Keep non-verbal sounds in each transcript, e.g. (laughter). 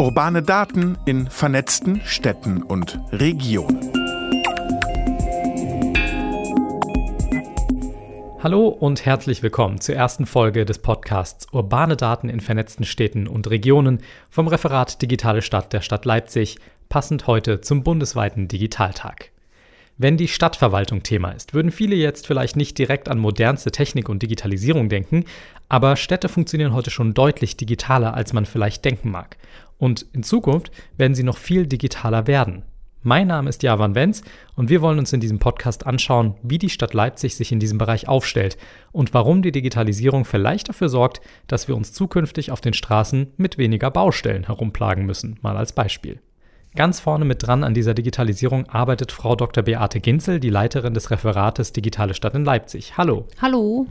Urbane Daten in vernetzten Städten und Regionen. Hallo und herzlich willkommen zur ersten Folge des Podcasts Urbane Daten in vernetzten Städten und Regionen vom Referat Digitale Stadt der Stadt Leipzig, passend heute zum bundesweiten Digitaltag. Wenn die Stadtverwaltung Thema ist, würden viele jetzt vielleicht nicht direkt an modernste Technik und Digitalisierung denken, aber Städte funktionieren heute schon deutlich digitaler, als man vielleicht denken mag. Und in Zukunft werden sie noch viel digitaler werden. Mein Name ist Javan Wenz und wir wollen uns in diesem Podcast anschauen, wie die Stadt Leipzig sich in diesem Bereich aufstellt und warum die Digitalisierung vielleicht dafür sorgt, dass wir uns zukünftig auf den Straßen mit weniger Baustellen herumplagen müssen, mal als Beispiel. Ganz vorne mit dran an dieser Digitalisierung arbeitet Frau Dr. Beate Ginzel, die Leiterin des Referates Digitale Stadt in Leipzig. Hallo. Hallo.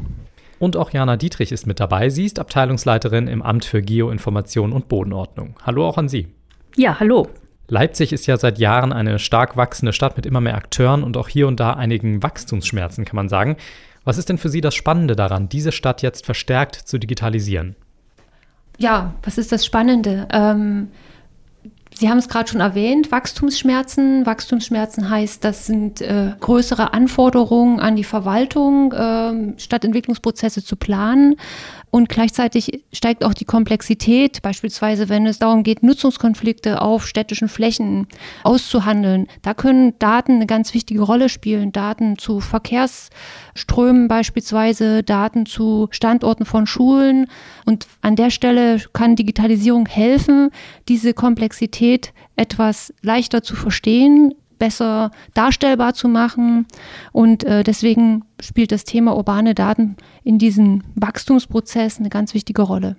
Und auch Jana Dietrich ist mit dabei. Sie ist Abteilungsleiterin im Amt für Geoinformation und Bodenordnung. Hallo auch an Sie. Ja, hallo. Leipzig ist ja seit Jahren eine stark wachsende Stadt mit immer mehr Akteuren und auch hier und da einigen Wachstumsschmerzen, kann man sagen. Was ist denn für Sie das Spannende daran, diese Stadt jetzt verstärkt zu digitalisieren? Ja, was ist das Spannende? Ähm, Sie haben es gerade schon erwähnt, Wachstumsschmerzen. Wachstumsschmerzen heißt, das sind äh, größere Anforderungen an die Verwaltung, äh, Stadtentwicklungsprozesse zu planen. Und gleichzeitig steigt auch die Komplexität, beispielsweise wenn es darum geht, Nutzungskonflikte auf städtischen Flächen auszuhandeln. Da können Daten eine ganz wichtige Rolle spielen. Daten zu Verkehrsströmen beispielsweise, Daten zu Standorten von Schulen. Und an der Stelle kann Digitalisierung helfen, diese Komplexität etwas leichter zu verstehen, besser darstellbar zu machen. Und äh, deswegen spielt das Thema urbane Daten in diesem Wachstumsprozess eine ganz wichtige Rolle.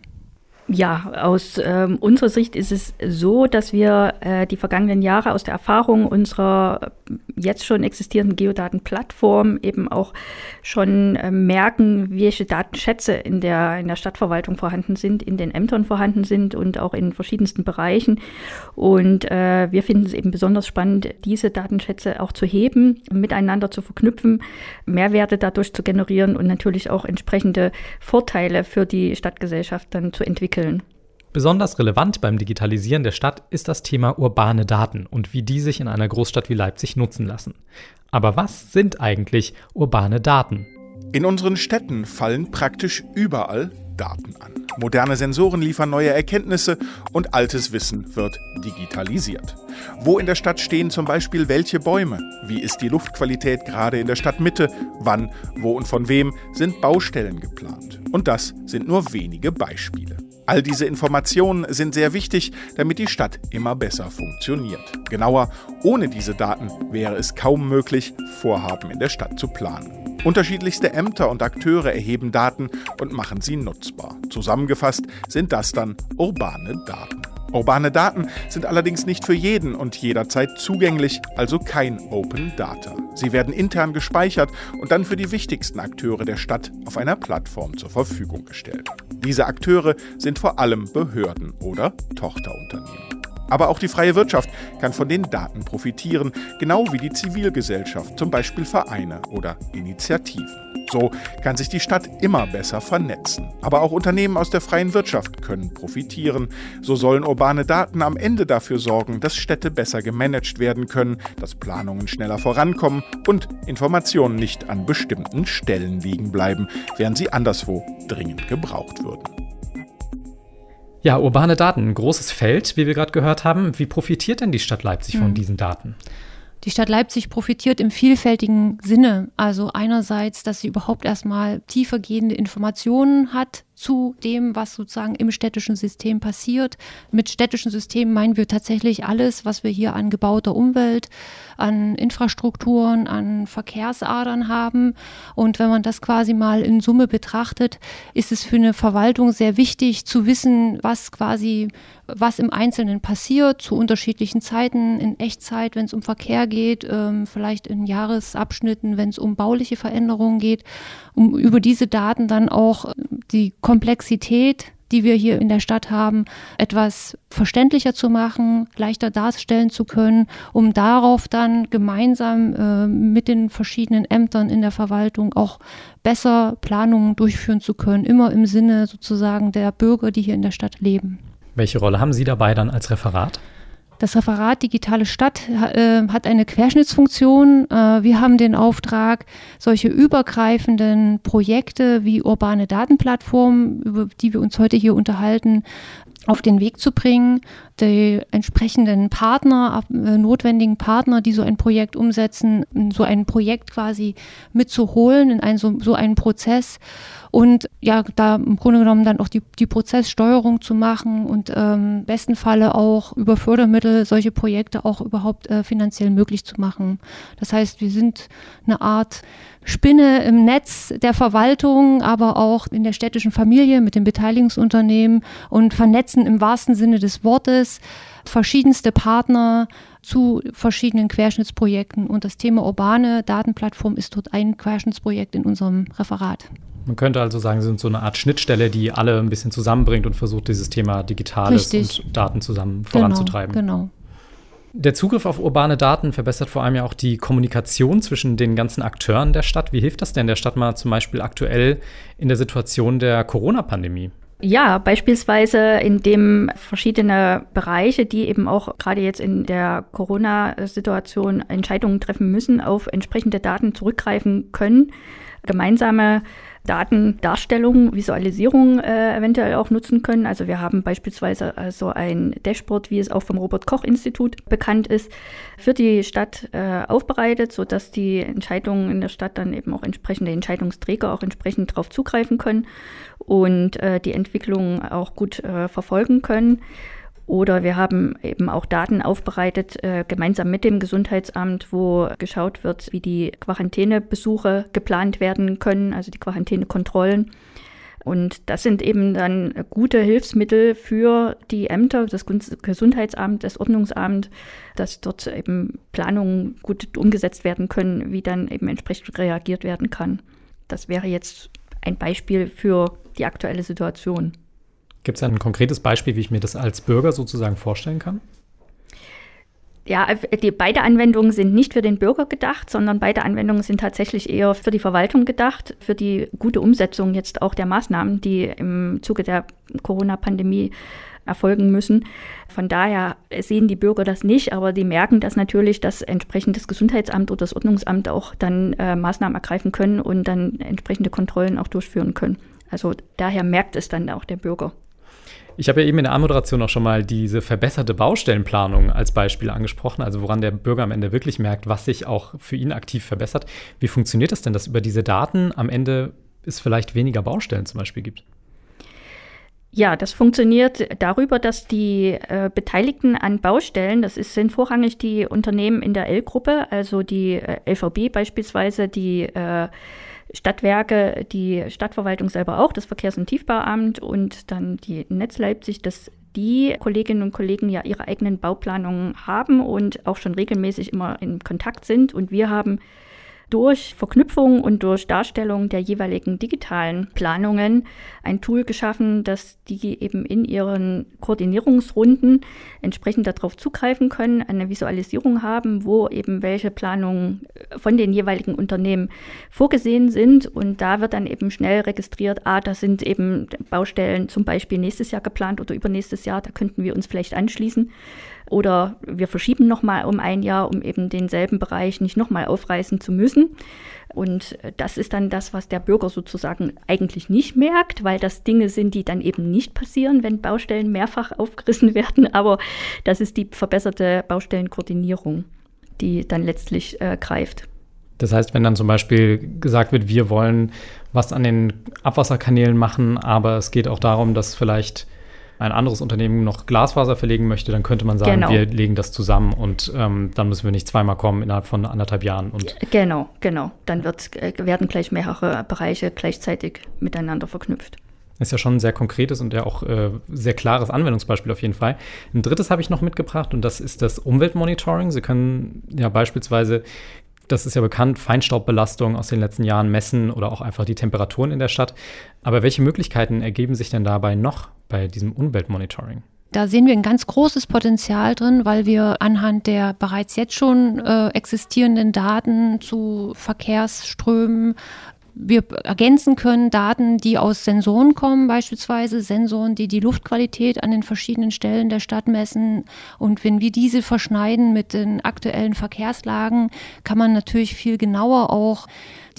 Ja, aus ähm, unserer Sicht ist es so, dass wir äh, die vergangenen Jahre aus der Erfahrung unserer jetzt schon existierenden Geodatenplattform eben auch schon äh, merken, welche Datenschätze in der, in der Stadtverwaltung vorhanden sind, in den Ämtern vorhanden sind und auch in verschiedensten Bereichen. Und äh, wir finden es eben besonders spannend, diese Datenschätze auch zu heben, miteinander zu verknüpfen, Mehrwerte dadurch zu generieren und natürlich auch entsprechende Vorteile für die Stadtgesellschaft dann zu entwickeln entwickeln. Besonders relevant beim Digitalisieren der Stadt ist das Thema urbane Daten und wie die sich in einer Großstadt wie Leipzig nutzen lassen. Aber was sind eigentlich urbane Daten? In unseren Städten fallen praktisch überall Daten an. Moderne Sensoren liefern neue Erkenntnisse und altes Wissen wird digitalisiert. Wo in der Stadt stehen zum Beispiel welche Bäume? Wie ist die Luftqualität gerade in der Stadtmitte? Wann, wo und von wem sind Baustellen geplant? Und das sind nur wenige Beispiele. All diese Informationen sind sehr wichtig, damit die Stadt immer besser funktioniert. Genauer, ohne diese Daten wäre es kaum möglich, Vorhaben in der Stadt zu planen. Unterschiedlichste Ämter und Akteure erheben Daten und machen sie nutzbar. Zusammengefasst sind das dann urbane Daten. Urbane Daten sind allerdings nicht für jeden und jederzeit zugänglich, also kein Open Data. Sie werden intern gespeichert und dann für die wichtigsten Akteure der Stadt auf einer Plattform zur Verfügung gestellt. Diese Akteure sind vor allem Behörden oder Tochterunternehmen. Aber auch die freie Wirtschaft kann von den Daten profitieren, genau wie die Zivilgesellschaft, zum Beispiel Vereine oder Initiativen. So kann sich die Stadt immer besser vernetzen. Aber auch Unternehmen aus der freien Wirtschaft können profitieren. So sollen urbane Daten am Ende dafür sorgen, dass Städte besser gemanagt werden können, dass Planungen schneller vorankommen und Informationen nicht an bestimmten Stellen liegen bleiben, während sie anderswo dringend gebraucht würden. Ja, urbane Daten, ein großes Feld, wie wir gerade gehört haben. Wie profitiert denn die Stadt Leipzig von hm. diesen Daten? Die Stadt Leipzig profitiert im vielfältigen Sinne. Also einerseits, dass sie überhaupt erstmal tiefergehende Informationen hat zu dem, was sozusagen im städtischen System passiert. Mit städtischen Systemen meinen wir tatsächlich alles, was wir hier an gebauter Umwelt, an Infrastrukturen, an Verkehrsadern haben. Und wenn man das quasi mal in Summe betrachtet, ist es für eine Verwaltung sehr wichtig zu wissen, was quasi, was im Einzelnen passiert, zu unterschiedlichen Zeiten, in Echtzeit, wenn es um Verkehr geht, ähm, vielleicht in Jahresabschnitten, wenn es um bauliche Veränderungen geht, um über diese Daten dann auch die Komplexität, die wir hier in der Stadt haben, etwas verständlicher zu machen, leichter darstellen zu können, um darauf dann gemeinsam äh, mit den verschiedenen Ämtern in der Verwaltung auch besser Planungen durchführen zu können, immer im Sinne sozusagen der Bürger, die hier in der Stadt leben. Welche Rolle haben Sie dabei dann als Referat? Das Referat Digitale Stadt äh, hat eine Querschnittsfunktion. Äh, wir haben den Auftrag, solche übergreifenden Projekte wie urbane Datenplattformen, über die wir uns heute hier unterhalten, auf den Weg zu bringen, die entsprechenden Partner, äh, notwendigen Partner, die so ein Projekt umsetzen, so ein Projekt quasi mitzuholen in einen, so, so einen Prozess und ja, da im Grunde genommen dann auch die, die Prozesssteuerung zu machen und ähm, besten Falle auch über Fördermittel solche Projekte auch überhaupt äh, finanziell möglich zu machen. Das heißt, wir sind eine Art Spinne im Netz der Verwaltung, aber auch in der städtischen Familie mit den Beteiligungsunternehmen und vernetzen im wahrsten Sinne des Wortes verschiedenste Partner zu verschiedenen Querschnittsprojekten. Und das Thema urbane Datenplattform ist dort ein Querschnittsprojekt in unserem Referat. Man könnte also sagen, sie sind so eine Art Schnittstelle, die alle ein bisschen zusammenbringt und versucht, dieses Thema Digitales Richtig. und Daten zusammen Genau, voranzutreiben. Genau. Der Zugriff auf urbane Daten verbessert vor allem ja auch die Kommunikation zwischen den ganzen Akteuren der Stadt. Wie hilft das denn der Stadt mal zum Beispiel aktuell in der Situation der Corona-Pandemie? Ja, beispielsweise indem verschiedene Bereiche, die eben auch gerade jetzt in der Corona-Situation Entscheidungen treffen müssen, auf entsprechende Daten zurückgreifen können, gemeinsame Datendarstellung, Visualisierung äh, eventuell auch nutzen können. Also wir haben beispielsweise also ein Dashboard, wie es auch vom Robert Koch Institut bekannt ist, für die Stadt äh, aufbereitet, sodass die Entscheidungen in der Stadt dann eben auch entsprechende Entscheidungsträger auch entsprechend darauf zugreifen können und äh, die Entwicklung auch gut äh, verfolgen können. Oder wir haben eben auch Daten aufbereitet, äh, gemeinsam mit dem Gesundheitsamt, wo geschaut wird, wie die Quarantänebesuche geplant werden können, also die Quarantänekontrollen. Und das sind eben dann gute Hilfsmittel für die Ämter, das Gesundheitsamt, das Ordnungsamt, dass dort eben Planungen gut umgesetzt werden können, wie dann eben entsprechend reagiert werden kann. Das wäre jetzt ein Beispiel für die aktuelle Situation. Gibt es ein konkretes Beispiel, wie ich mir das als Bürger sozusagen vorstellen kann? Ja, die beide Anwendungen sind nicht für den Bürger gedacht, sondern beide Anwendungen sind tatsächlich eher für die Verwaltung gedacht, für die gute Umsetzung jetzt auch der Maßnahmen, die im Zuge der Corona-Pandemie erfolgen müssen. Von daher sehen die Bürger das nicht, aber die merken das natürlich, dass entsprechend das Gesundheitsamt oder das Ordnungsamt auch dann äh, Maßnahmen ergreifen können und dann entsprechende Kontrollen auch durchführen können. Also daher merkt es dann auch der Bürger. Ich habe ja eben in der Anmoderation auch schon mal diese verbesserte Baustellenplanung als Beispiel angesprochen, also woran der Bürger am Ende wirklich merkt, was sich auch für ihn aktiv verbessert. Wie funktioniert das denn, dass über diese Daten am Ende es vielleicht weniger Baustellen zum Beispiel gibt? Ja, das funktioniert darüber, dass die äh, Beteiligten an Baustellen, das ist, sind vorrangig die Unternehmen in der L-Gruppe, also die äh, LVB beispielsweise, die äh, Stadtwerke, die Stadtverwaltung selber auch, das Verkehrs- und Tiefbauamt und dann die Netz Leipzig, dass die Kolleginnen und Kollegen ja ihre eigenen Bauplanungen haben und auch schon regelmäßig immer in Kontakt sind. Und wir haben durch Verknüpfung und durch Darstellung der jeweiligen digitalen Planungen ein Tool geschaffen, dass die eben in ihren Koordinierungsrunden entsprechend darauf zugreifen können, eine Visualisierung haben, wo eben welche Planungen von den jeweiligen Unternehmen vorgesehen sind. Und da wird dann eben schnell registriert, ah, das sind eben Baustellen zum Beispiel nächstes Jahr geplant oder übernächstes Jahr, da könnten wir uns vielleicht anschließen. Oder wir verschieben nochmal um ein Jahr, um eben denselben Bereich nicht nochmal aufreißen zu müssen. Und das ist dann das, was der Bürger sozusagen eigentlich nicht merkt, weil das Dinge sind, die dann eben nicht passieren, wenn Baustellen mehrfach (laughs) aufgerissen werden. Aber das ist die verbesserte Baustellenkoordinierung, die dann letztlich äh, greift. Das heißt, wenn dann zum Beispiel gesagt wird, wir wollen was an den Abwasserkanälen machen, aber es geht auch darum, dass vielleicht ein anderes Unternehmen noch Glasfaser verlegen möchte, dann könnte man sagen, Genau. wir legen das zusammen und ähm, dann müssen wir nicht zweimal kommen innerhalb von anderthalb Jahren. Und Genau, genau. Dann wird, äh, werden gleich mehrere Bereiche gleichzeitig miteinander verknüpft. ist ja schon ein sehr konkretes und ja auch äh, sehr klares Anwendungsbeispiel auf jeden Fall. Ein drittes habe ich noch mitgebracht und das ist das Umweltmonitoring. Sie können ja beispielsweise das ist ja bekannt, Feinstaubbelastung aus den letzten Jahren messen oder auch einfach die Temperaturen in der Stadt. Aber welche Möglichkeiten ergeben sich denn dabei noch bei diesem Umweltmonitoring? Da sehen wir ein ganz großes Potenzial drin, weil wir anhand der bereits jetzt schon äh, existierenden Daten zu Verkehrsströmen, wir ergänzen können Daten, die aus Sensoren kommen, beispielsweise Sensoren, die die Luftqualität an den verschiedenen Stellen der Stadt messen. Und wenn wir diese verschneiden mit den aktuellen Verkehrslagen, kann man natürlich viel genauer auch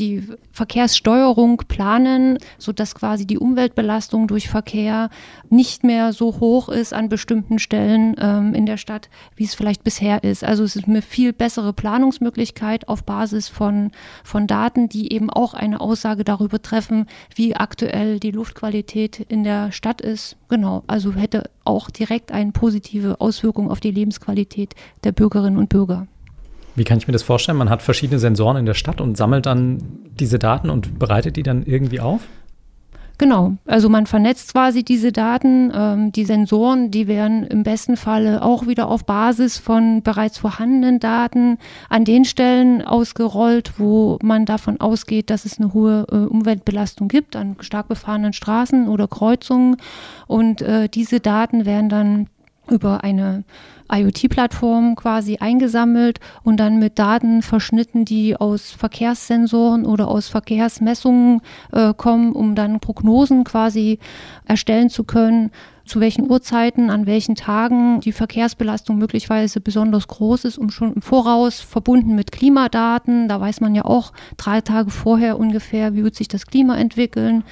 die Verkehrssteuerung planen, sodass quasi die Umweltbelastung durch Verkehr nicht mehr so hoch ist an bestimmten Stellen ähm, in der Stadt, wie es vielleicht bisher ist. Also es ist eine viel bessere Planungsmöglichkeit auf Basis von, von Daten, die eben auch eine Aussage darüber treffen, wie aktuell die Luftqualität in der Stadt ist. Genau, also hätte auch direkt eine positive Auswirkung auf die Lebensqualität der Bürgerinnen und Bürger. Wie kann ich mir das vorstellen? Man hat verschiedene Sensoren in der Stadt und sammelt dann diese Daten und bereitet die dann irgendwie auf? Genau, also man vernetzt quasi diese Daten. Ähm, die Sensoren, die werden im besten Falle auch wieder auf Basis von bereits vorhandenen Daten an den Stellen ausgerollt, wo man davon ausgeht, dass es eine hohe äh, Umweltbelastung gibt, an stark befahrenen Straßen oder Kreuzungen. Und äh, diese Daten werden dann über eine IoT-Plattform quasi eingesammelt und dann mit Daten verschnitten, die aus Verkehrssensoren oder aus Verkehrsmessungen äh, kommen, um dann Prognosen quasi erstellen zu können, zu welchen Uhrzeiten, an welchen Tagen die Verkehrsbelastung möglicherweise besonders groß ist, um schon im Voraus verbunden mit Klimadaten, da weiß man ja auch drei Tage vorher ungefähr, wie wird sich das Klima entwickeln,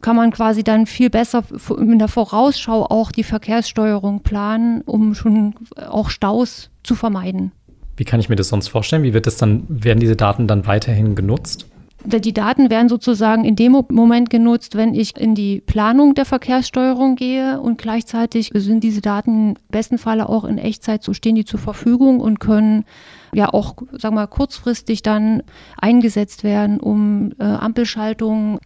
kann man quasi dann viel besser in der Vorausschau auch die Verkehrssteuerung planen, um schon auch Staus zu vermeiden. Wie kann ich mir das sonst vorstellen? Wie wird das dann, werden diese Daten dann weiterhin genutzt? Die Daten werden sozusagen in dem Moment genutzt, wenn ich in die Planung der Verkehrssteuerung gehe und gleichzeitig sind diese Daten im besten Falle auch in Echtzeit, so stehen die zur Verfügung und können ja auch, sagen wir mal, kurzfristig dann eingesetzt werden, um äh, Ampelschaltungen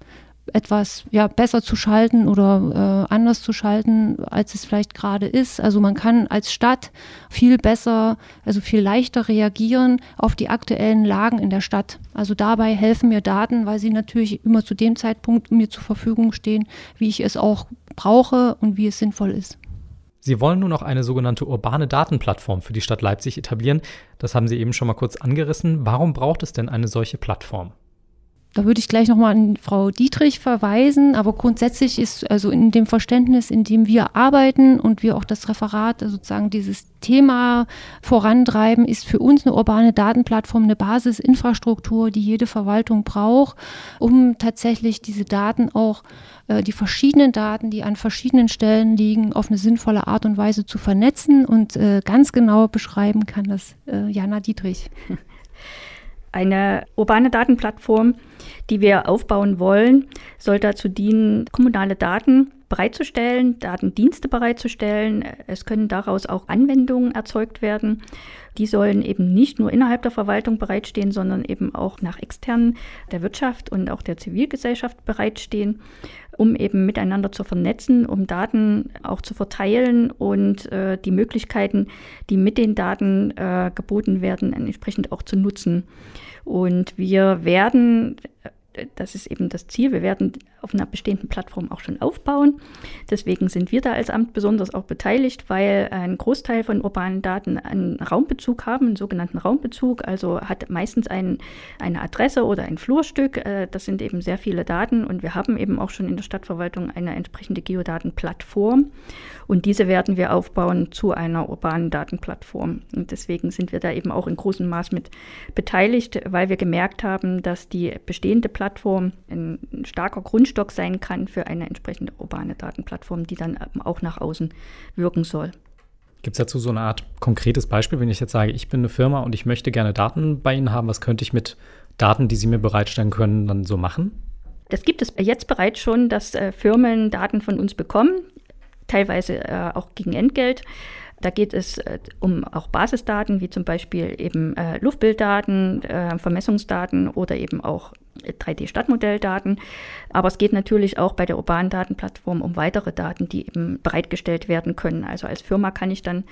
etwas ja, besser zu schalten oder äh, anders zu schalten, als es vielleicht gerade ist. Also man kann als Stadt viel besser, also viel leichter reagieren auf die aktuellen Lagen in der Stadt. Also dabei helfen mir Daten, weil sie natürlich immer zu dem Zeitpunkt mir zur Verfügung stehen, wie ich es auch brauche und wie es sinnvoll ist. Sie wollen nun auch eine sogenannte urbane Datenplattform für die Stadt Leipzig etablieren. Das haben Sie eben schon mal kurz angerissen. Warum braucht es denn eine solche Plattform? Da würde ich gleich nochmal an Frau Dietrich verweisen, aber grundsätzlich ist also in dem Verständnis, in dem wir arbeiten und wir auch das Referat also sozusagen dieses Thema vorantreiben, ist für uns eine urbane Datenplattform eine Basisinfrastruktur, die jede Verwaltung braucht, um tatsächlich diese Daten auch, äh, die verschiedenen Daten, die an verschiedenen Stellen liegen, auf eine sinnvolle Art und Weise zu vernetzen und äh, ganz genau beschreiben kann das äh, Jana Dietrich. (laughs) Eine urbane Datenplattform, die wir aufbauen wollen, soll dazu dienen, kommunale Daten bereitzustellen, Datendienste bereitzustellen. Es können daraus auch Anwendungen erzeugt werden. Die sollen eben nicht nur innerhalb der Verwaltung bereitstehen, sondern eben auch nach externen der Wirtschaft und auch der Zivilgesellschaft bereitstehen, um eben miteinander zu vernetzen, um Daten auch zu verteilen und äh, die Möglichkeiten, die mit den Daten äh, geboten werden, entsprechend auch zu nutzen. Und wir werden das ist eben das Ziel. Wir werden auf einer bestehenden Plattform auch schon aufbauen. Deswegen sind wir da als Amt besonders auch beteiligt, weil ein Großteil von urbanen Daten einen Raumbezug haben, einen sogenannten Raumbezug, also hat meistens ein, eine Adresse oder ein Flurstück. Äh, das sind eben sehr viele Daten und wir haben eben auch schon in der Stadtverwaltung eine entsprechende Geodatenplattform und diese werden wir aufbauen zu einer urbanen Datenplattform. Und deswegen sind wir da eben auch in großem Maß mit beteiligt, weil wir gemerkt haben, dass die bestehende Plattform ein starker Grund Grundstock sein kann für eine entsprechende urbane Datenplattform, die dann auch nach außen wirken soll. Gibt es dazu so eine Art konkretes Beispiel, wenn ich jetzt sage, ich bin eine Firma und ich möchte gerne Daten bei Ihnen haben, was könnte ich mit Daten, die Sie mir bereitstellen können, dann so machen? Das gibt es jetzt bereits schon, dass äh, Firmen Daten von uns bekommen, teilweise äh, auch gegen Entgelt. Da geht es äh, um auch Basisdaten, wie zum Beispiel eben Luftbilddaten, Vermessungsdaten oder eben auch 3D-Stadtmodelldaten. Aber es geht natürlich auch bei der urbanen Datenplattform um weitere Daten, die eben bereitgestellt werden können. Also als Firma kann ich dann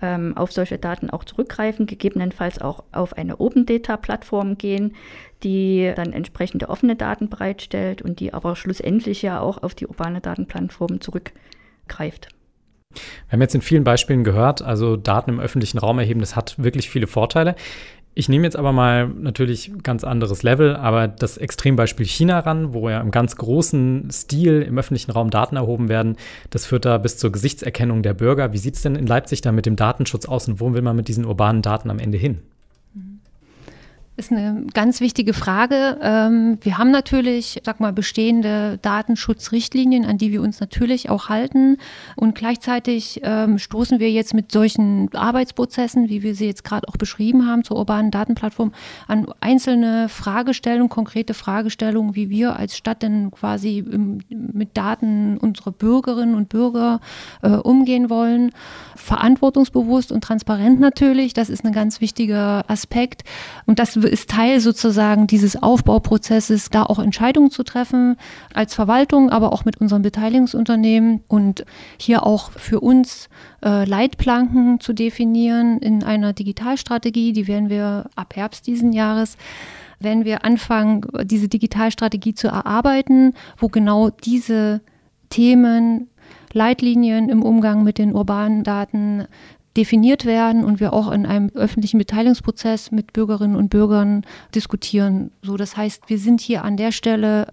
ähm, auf solche Daten auch zurückgreifen, gegebenenfalls auch auf eine Open Data Plattform gehen, die dann entsprechende offene Daten bereitstellt und die aber schlussendlich ja auch auf die urbane Datenplattform zurückgreift. Wir haben jetzt in vielen Beispielen gehört, also Daten im öffentlichen Raum erheben, das hat wirklich viele Vorteile. Ich nehme jetzt aber mal natürlich ganz anderes Level, aber das Extrembeispiel China ran, wo ja im ganz großen Stil im öffentlichen Raum Daten erhoben werden. Das führt da bis zur Gesichtserkennung der Bürger. Wie sieht es denn in Leipzig da mit dem Datenschutz aus und wo will man mit diesen urbanen Daten am Ende hin? Ist eine ganz wichtige Frage. Ähm, wir haben natürlich, sag mal, bestehende Datenschutzrichtlinien, an die wir uns natürlich auch halten. Und gleichzeitig ähm, stoßen wir jetzt mit solchen Arbeitsprozessen, wie wir sie jetzt gerade auch beschrieben haben, zur urbanen Datenplattform, an einzelne Fragestellungen, konkrete Fragestellungen, wie wir als Stadt denn quasi mit Daten unserer Bürgerinnen und Bürger äh, umgehen wollen. Verantwortungsbewusst und transparent natürlich, das ist ein ganz wichtiger Aspekt. Und das ist Teil sozusagen dieses Aufbauprozesses, da auch Entscheidungen zu treffen als Verwaltung, aber auch mit unseren Beteiligungsunternehmen und hier auch für uns äh, Leitplanken zu definieren in einer Digitalstrategie. Die werden wir ab Herbst diesen Jahres wenn wir anfangen, diese Digitalstrategie zu erarbeiten, wo genau diese Themen, Leitlinien im Umgang mit den urbanen Daten definiert werden und wir auch in einem öffentlichen Beteiligungsprozess mit Bürgerinnen und Bürgern diskutieren. So, das heißt, wir sind hier an der Stelle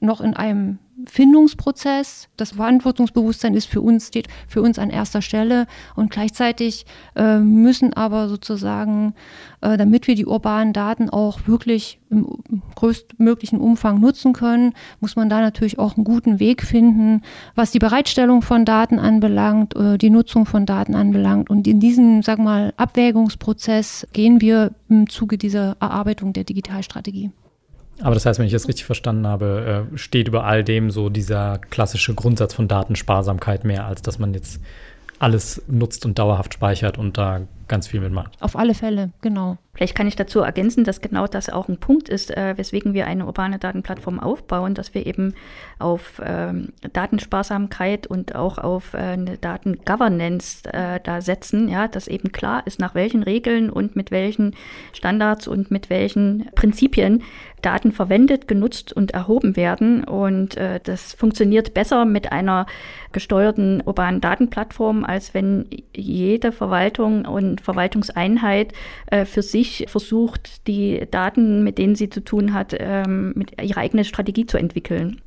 noch in einem Findungsprozess. Das Verantwortungsbewusstsein ist für uns, steht für uns an erster Stelle und gleichzeitig äh, müssen aber sozusagen, äh, damit wir die urbanen Daten auch wirklich im größtmöglichen Umfang nutzen können, muss man da natürlich auch einen guten Weg finden, was die Bereitstellung von Daten anbelangt, äh, die Nutzung von Daten anbelangt. Und in diesem, sag mal, Abwägungsprozess gehen wir im Zuge dieser Erarbeitung der Digitalstrategie. Aber das heißt, wenn ich das richtig verstanden habe, äh, steht über all dem so dieser klassische Grundsatz von Datensparsamkeit mehr, als dass man jetzt alles nutzt und dauerhaft speichert und da ganz viel mitmacht. Auf alle Fälle, genau. Vielleicht kann ich dazu ergänzen, dass genau das auch ein Punkt ist, äh, weswegen wir eine urbane Datenplattform aufbauen, dass wir eben auf ähm, Datensparsamkeit und auch auf äh, eine Datengovernance äh, da setzen, ja, dass eben klar ist, nach welchen Regeln und mit welchen Standards und mit welchen Prinzipien Daten verwendet, genutzt und erhoben werden. Und äh, das funktioniert besser mit einer gesteuerten urbanen Datenplattform, als wenn jede Verwaltung und Verwaltungseinheit äh, für sich versucht, die Daten, mit denen sie zu tun hat, ähm, mit ihre eigene Strategie zu entwickeln.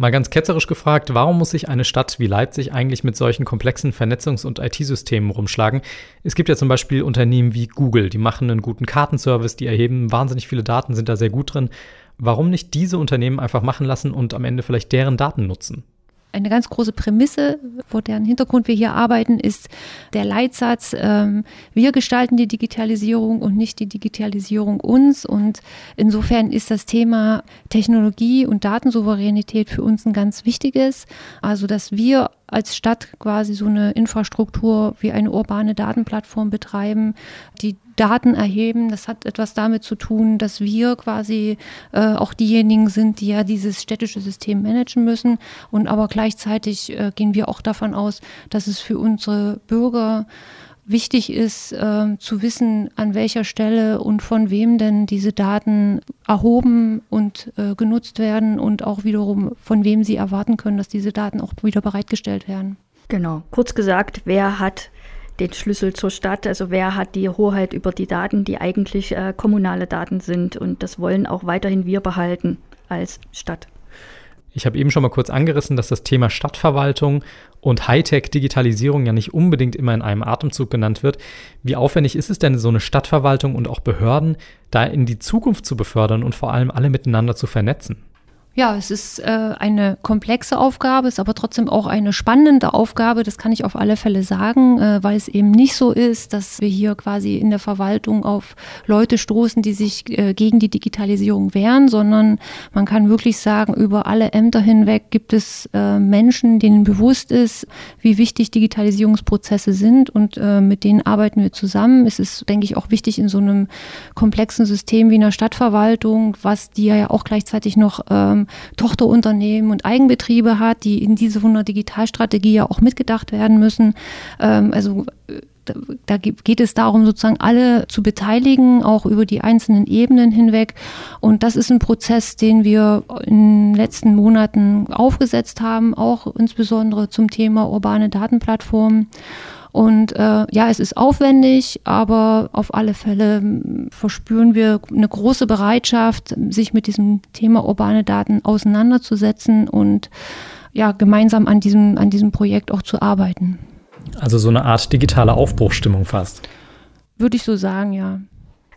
Mal ganz ketzerisch gefragt, warum muss sich eine Stadt wie Leipzig eigentlich mit solchen komplexen Vernetzungs- und IT-Systemen rumschlagen? Es gibt ja zum Beispiel Unternehmen wie Google, die machen einen guten Kartenservice, die erheben wahnsinnig viele Daten, sind da sehr gut drin. Warum nicht diese Unternehmen einfach machen lassen und am Ende vielleicht deren Daten nutzen? Eine ganz große Prämisse, vor deren Hintergrund wir hier arbeiten, ist der Leitsatz, ähm, wir gestalten die Digitalisierung und nicht die Digitalisierung uns. Und insofern ist das Thema Technologie und Datensouveränität für uns ein ganz wichtiges. Also, dass wir als Stadt quasi so eine Infrastruktur wie eine urbane Datenplattform betreiben, die Daten erheben. Das hat etwas damit zu tun, dass wir quasi äh, auch diejenigen sind, die ja dieses städtische System managen müssen. Und aber gleichzeitig äh, gehen wir auch davon aus, dass es für unsere Bürger wichtig ist, äh, zu wissen, an welcher Stelle und von wem denn diese Daten erhoben und äh, genutzt werden und auch wiederum von wem sie erwarten können, dass diese Daten auch wieder bereitgestellt werden. Genau. Kurz gesagt, wer hat den Schlüssel zur Stadt. Also wer hat die Hoheit über die Daten, die eigentlich äh, kommunale Daten sind. Und das wollen auch weiterhin wir behalten als Stadt. Ich habe eben schon mal kurz angerissen, dass das Thema Stadtverwaltung und Hightech-Digitalisierung ja nicht unbedingt immer in einem Atemzug genannt wird. Wie aufwendig ist es denn, so eine Stadtverwaltung und auch Behörden da in die Zukunft zu befördern und vor allem alle miteinander zu vernetzen? Ja, es ist äh, eine komplexe Aufgabe, ist aber trotzdem auch eine spannende Aufgabe, das kann ich auf alle Fälle sagen, äh, weil es eben nicht so ist, dass wir hier quasi in der Verwaltung auf Leute stoßen, die sich äh, gegen die Digitalisierung wehren, sondern man kann wirklich sagen, über alle Ämter hinweg gibt es äh, Menschen, denen bewusst ist, wie wichtig Digitalisierungsprozesse sind und äh, mit denen arbeiten wir zusammen. Es ist, denke ich, auch wichtig in so einem komplexen System wie einer Stadtverwaltung, was die ja auch gleichzeitig noch ähm, Tochterunternehmen und Eigenbetriebe hat, die in diese 100 Digitalstrategie ja auch mitgedacht werden müssen. Ähm, also äh, da geht es darum, sozusagen alle zu beteiligen, auch über die einzelnen Ebenen hinweg. Und das ist ein Prozess, den wir in den letzten Monaten aufgesetzt haben, auch insbesondere zum Thema urbane Datenplattformen. Und äh, ja, es ist aufwendig, aber auf alle Fälle hm, verspüren wir eine große Bereitschaft, sich mit diesem Thema urbane Daten auseinanderzusetzen und ja, gemeinsam an diesem, an diesem Projekt auch zu arbeiten. Also so eine Art digitale Aufbruchstimmung fast. Würde ich so sagen, ja.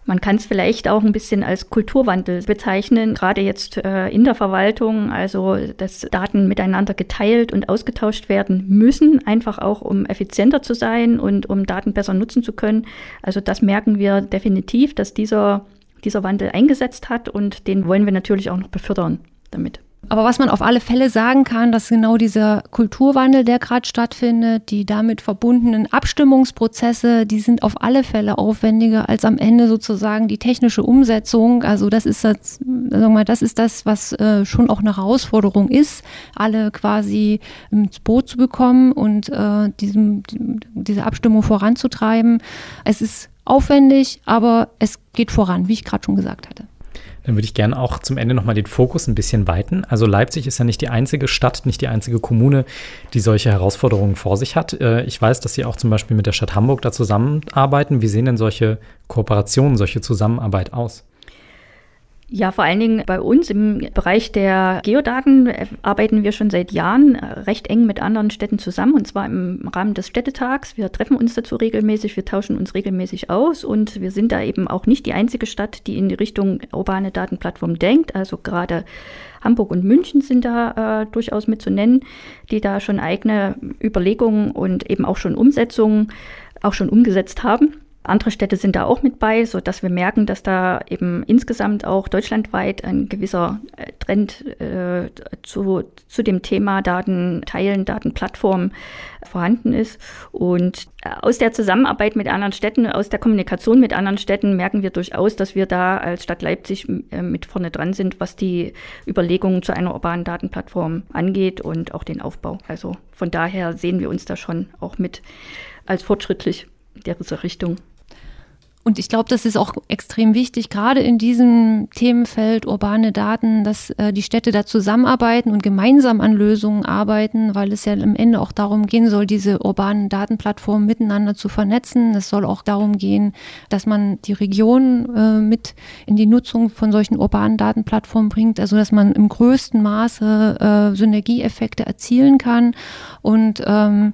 Man kann es vielleicht auch ein bisschen als Kulturwandel bezeichnen, gerade jetzt äh, in der Verwaltung, also dass Daten miteinander geteilt und ausgetauscht werden müssen, einfach auch um effizienter zu sein und um Daten besser nutzen zu können. Also das merken wir definitiv, dass dieser, dieser Wandel eingesetzt hat und den wollen wir natürlich auch noch befördern damit. Aber was man auf alle Fälle sagen kann, dass genau dieser Kulturwandel, der gerade stattfindet, die damit verbundenen Abstimmungsprozesse, die sind auf alle Fälle aufwendiger als am Ende sozusagen die technische Umsetzung. Also das ist das, sagen wir, das ist das, was äh, schon auch eine Herausforderung ist, alle quasi ins Boot zu bekommen und äh, diesem, diese Abstimmung voranzutreiben. Es ist aufwendig, aber es geht voran, wie ich gerade schon gesagt hatte. Dann würde ich gerne auch zum Ende nochmal den Fokus ein bisschen weiten. Also Leipzig ist ja nicht die einzige Stadt, nicht die einzige Kommune, die solche Herausforderungen vor sich hat. Äh, ich weiß, dass Sie auch zum Beispiel mit der Stadt Hamburg da zusammenarbeiten. Wie sehen denn solche Kooperationen, solche Zusammenarbeit aus? Ja, vor allen Dingen bei uns im Bereich der Geodaten äh, arbeiten wir schon seit Jahren äh, recht eng mit anderen Städten zusammen und zwar im Rahmen des Städtetags. Wir treffen uns dazu regelmäßig, wir tauschen uns regelmäßig aus und wir sind da eben auch nicht die einzige Stadt, die in die Richtung urbane Datenplattform denkt. Also gerade Hamburg und München sind da äh, durchaus mit zu nennen, die da schon eigene Überlegungen und eben auch schon Umsetzungen auch schon umgesetzt haben. Andere Städte sind da auch mit bei, so dass wir merken, dass da eben insgesamt auch deutschlandweit ein gewisser äh, Trend äh, zu, zu dem Thema Daten teilen, Datenplattformen vorhanden ist. Und äh, aus der Zusammenarbeit mit anderen Städten, aus der Kommunikation mit anderen Städten merken wir durchaus, dass wir da als Stadt Leipzig äh, mit vorne dran sind, was die Überlegungen zu einer urbanen Datenplattform angeht und auch den Aufbau. Also von daher sehen wir uns da schon auch mit als fortschrittlich in dieser Richtung. Und ich glaube, das ist auch extrem wichtig, gerade in diesem Themenfeld urbane Daten, dass äh, die Städte da zusammenarbeiten und gemeinsam an Lösungen arbeiten, weil es ja am Ende auch darum gehen soll, diese urbanen Datenplattformen miteinander zu vernetzen. Es soll auch darum gehen, dass man die Region äh, mit in die Nutzung von solchen urbanen Datenplattformen bringt, also dass man im größten Maße äh, Synergieeffekte erzielen kann. Und ähm,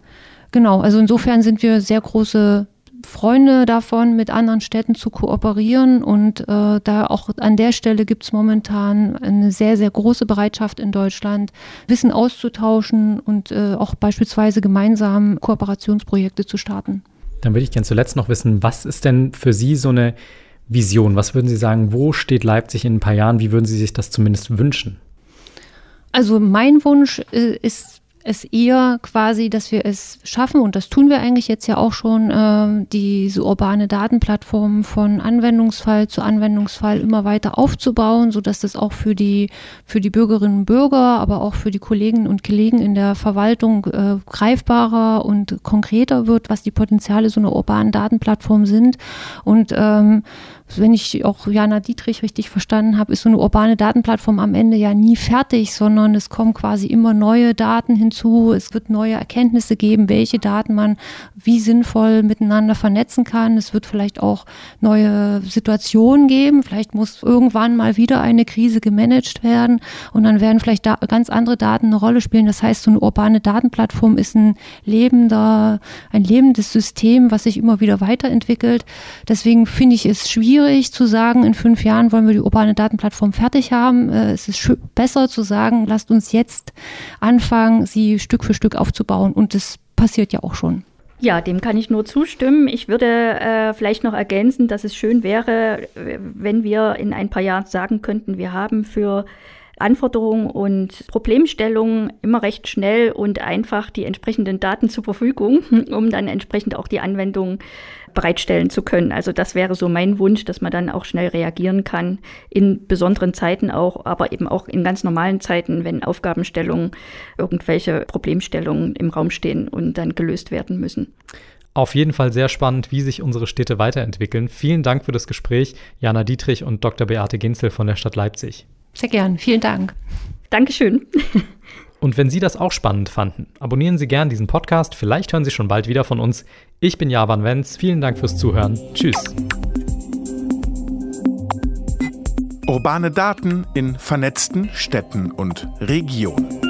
genau, also insofern sind wir sehr große Freunde davon, mit anderen Städten zu kooperieren. Und äh, da auch an der Stelle gibt es momentan eine sehr, sehr große Bereitschaft in Deutschland, Wissen auszutauschen und äh, auch beispielsweise gemeinsam Kooperationsprojekte zu starten. Dann würde ich gerne zuletzt noch wissen, was ist denn für Sie so eine Vision? Was würden Sie sagen, wo steht Leipzig in ein paar Jahren? Wie würden Sie sich das zumindest wünschen? Also mein Wunsch äh, ist es eher quasi, dass wir es schaffen, und das tun wir eigentlich jetzt ja auch schon, äh, diese urbane Datenplattform von Anwendungsfall zu Anwendungsfall immer weiter aufzubauen, sodass das auch für die, für die Bürgerinnen und Bürger, aber auch für die Kolleginnen und Kollegen in der Verwaltung äh, greifbarer und konkreter wird, was die Potenziale so einer urbanen Datenplattform sind. Und ähm, wenn ich auch Jana Dietrich richtig verstanden habe, ist so eine urbane Datenplattform am Ende ja nie fertig, sondern es kommen quasi immer neue Daten hinzu. Es wird neue Erkenntnisse geben, welche Daten man wie sinnvoll miteinander vernetzen kann. Es wird vielleicht auch neue Situationen geben. Vielleicht muss irgendwann mal wieder eine Krise gemanagt werden und dann werden vielleicht da ganz andere Daten eine Rolle spielen. Das heißt, so eine urbane Datenplattform ist ein lebender, ein lebendes System, was sich immer wieder weiterentwickelt. Deswegen finde ich es schwierig, schwierig zu sagen, in fünf Jahren wollen wir die urbane Datenplattform fertig haben. Äh, es ist besser zu sagen, lasst uns jetzt anfangen, sie Stück für Stück aufzubauen. Und das passiert ja auch schon. Ja, dem kann ich nur zustimmen. Ich würde äh, vielleicht noch ergänzen, dass es schön wäre, wenn wir in ein paar Jahren sagen könnten, wir haben für Anforderungen und Problemstellungen immer recht schnell und einfach die entsprechenden Daten zur Verfügung, (laughs) um dann entsprechend auch die Anwendung bereitstellen zu können. Also das wäre so mein Wunsch, dass man dann auch schnell reagieren kann, in besonderen Zeiten auch, aber eben auch in ganz normalen Zeiten, wenn Aufgabenstellungen, irgendwelche Problemstellungen im Raum stehen und dann gelöst werden müssen. Auf jeden Fall sehr spannend, wie sich unsere Städte weiterentwickeln. Vielen Dank für das Gespräch, Jana Dietrich und Dr. Beate Ginzel von der Stadt Leipzig. Sehr gern, vielen Dank. Dankeschön. (laughs) Und wenn Sie das auch spannend fanden, abonnieren Sie gern diesen Podcast. Vielleicht hören Sie schon bald wieder von uns. Ich bin Javan Wenz. Vielen Dank fürs Zuhören. Tschüss. Urbane Daten in vernetzten Städten und Regionen.